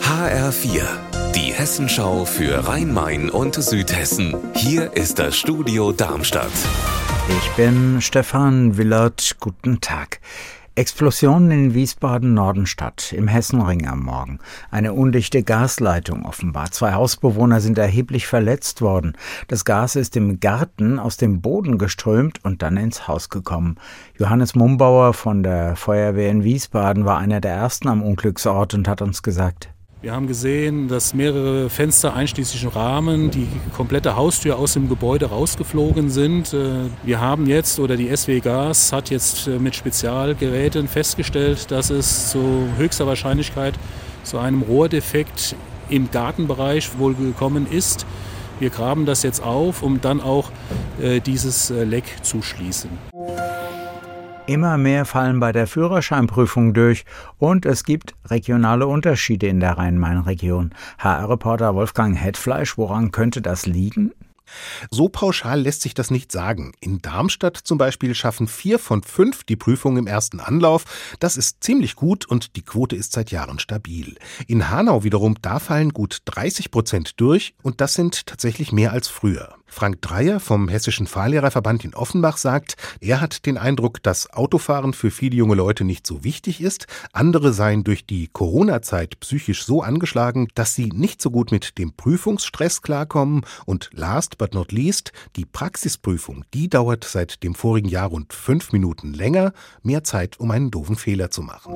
HR4, die Hessenschau für Rhein-Main und Südhessen. Hier ist das Studio Darmstadt. Ich bin Stefan Willert. Guten Tag. Explosionen in Wiesbaden-Nordenstadt im Hessenring am Morgen. Eine undichte Gasleitung offenbar. Zwei Hausbewohner sind erheblich verletzt worden. Das Gas ist im Garten aus dem Boden geströmt und dann ins Haus gekommen. Johannes Mumbauer von der Feuerwehr in Wiesbaden war einer der ersten am Unglücksort und hat uns gesagt, wir haben gesehen, dass mehrere Fenster einschließlich Rahmen, die komplette Haustür aus dem Gebäude rausgeflogen sind. Äh, wir haben jetzt, oder die SW Gas hat jetzt äh, mit Spezialgeräten festgestellt, dass es zu höchster Wahrscheinlichkeit zu einem Rohrdefekt im Gartenbereich wohl gekommen ist. Wir graben das jetzt auf, um dann auch äh, dieses Leck zu schließen. Immer mehr fallen bei der Führerscheinprüfung durch und es gibt regionale Unterschiede in der Rhein-Main-Region. HR-Reporter Wolfgang Hetfleisch, woran könnte das liegen? So pauschal lässt sich das nicht sagen. In Darmstadt zum Beispiel schaffen vier von fünf die Prüfung im ersten Anlauf. Das ist ziemlich gut und die Quote ist seit Jahren stabil. In Hanau wiederum, da fallen gut 30 Prozent durch und das sind tatsächlich mehr als früher. Frank Dreier vom Hessischen Fahrlehrerverband in Offenbach sagt, er hat den Eindruck, dass Autofahren für viele junge Leute nicht so wichtig ist. Andere seien durch die Corona-Zeit psychisch so angeschlagen, dass sie nicht so gut mit dem Prüfungsstress klarkommen. Und last but not least, die Praxisprüfung, die dauert seit dem vorigen Jahr rund fünf Minuten länger, mehr Zeit, um einen doofen Fehler zu machen.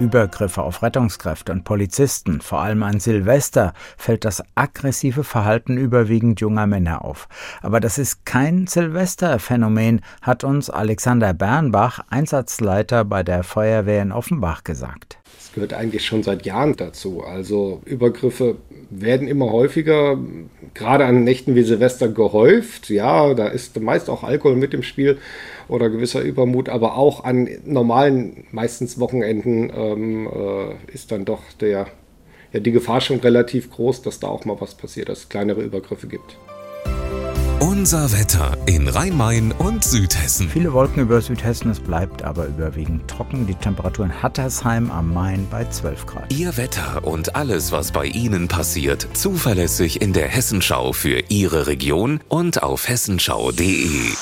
Übergriffe auf Rettungskräfte und Polizisten, vor allem an Silvester, fällt das aggressive Verhalten überwiegend junger Männer auf. Aber das ist kein Silvesterphänomen, hat uns Alexander Bernbach, Einsatzleiter bei der Feuerwehr in Offenbach, gesagt. Es gehört eigentlich schon seit Jahren dazu. Also Übergriffe werden immer häufiger, gerade an Nächten wie Silvester gehäuft. Ja, da ist meist auch Alkohol mit im Spiel oder gewisser Übermut, aber auch an normalen, meistens Wochenenden ähm, äh, ist dann doch der, ja, die Gefahr schon relativ groß, dass da auch mal was passiert, dass es kleinere Übergriffe gibt. Unser Wetter in Rhein-Main und Südhessen. Viele Wolken über Südhessen, es bleibt aber überwiegend trocken. Die Temperatur in Hattersheim am Main bei 12 Grad. Ihr Wetter und alles, was bei Ihnen passiert, zuverlässig in der Hessenschau für Ihre Region und auf hessenschau.de.